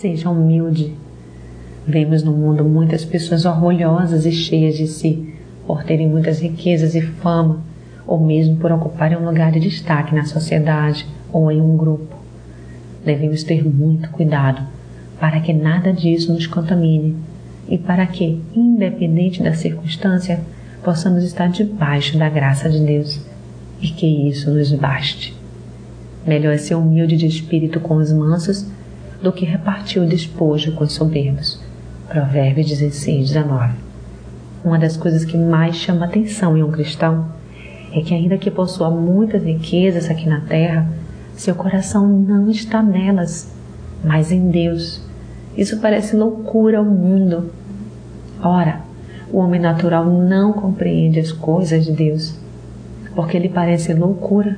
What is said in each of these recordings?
Seja humilde. Vemos no mundo muitas pessoas orgulhosas e cheias de si, por terem muitas riquezas e fama, ou mesmo por ocuparem um lugar de destaque na sociedade ou em um grupo. Devemos ter muito cuidado para que nada disso nos contamine e para que, independente da circunstância, possamos estar debaixo da graça de Deus e que isso nos baste. Melhor é ser humilde de espírito com os mansos do que repartir o despojo com os soberbos. Provérbios 16, 19. Uma das coisas que mais chama atenção em um cristão é que, ainda que possua muitas riquezas aqui na terra, seu coração não está nelas, mas em Deus. Isso parece loucura ao mundo. Ora, o homem natural não compreende as coisas de Deus, porque lhe parece loucura,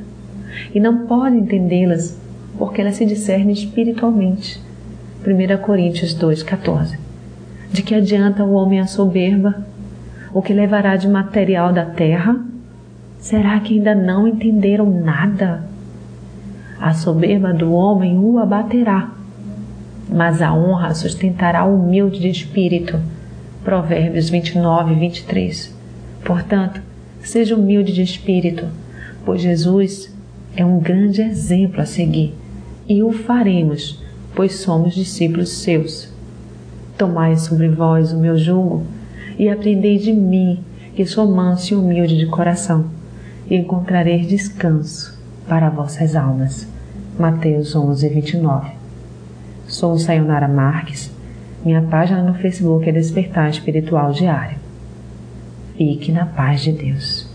e não pode entendê-las, porque elas se discernem espiritualmente. 1 Coríntios 2,14 De que adianta o homem a soberba? O que levará de material da terra? Será que ainda não entenderam nada? A soberba do homem o abaterá, mas a honra sustentará o humilde de espírito Provérbios 29, 23. Portanto, seja humilde de espírito, pois Jesus é um grande exemplo a seguir e o faremos, pois somos discípulos seus. Tomai sobre vós o meu jugo e aprendei de mim, que sou manso e humilde de coração, e encontrareis descanso para vossas almas. Mateus 11, 29. Sou Sayonara Marques minha página no Facebook é Despertar Espiritual Diário. Fique na paz de Deus.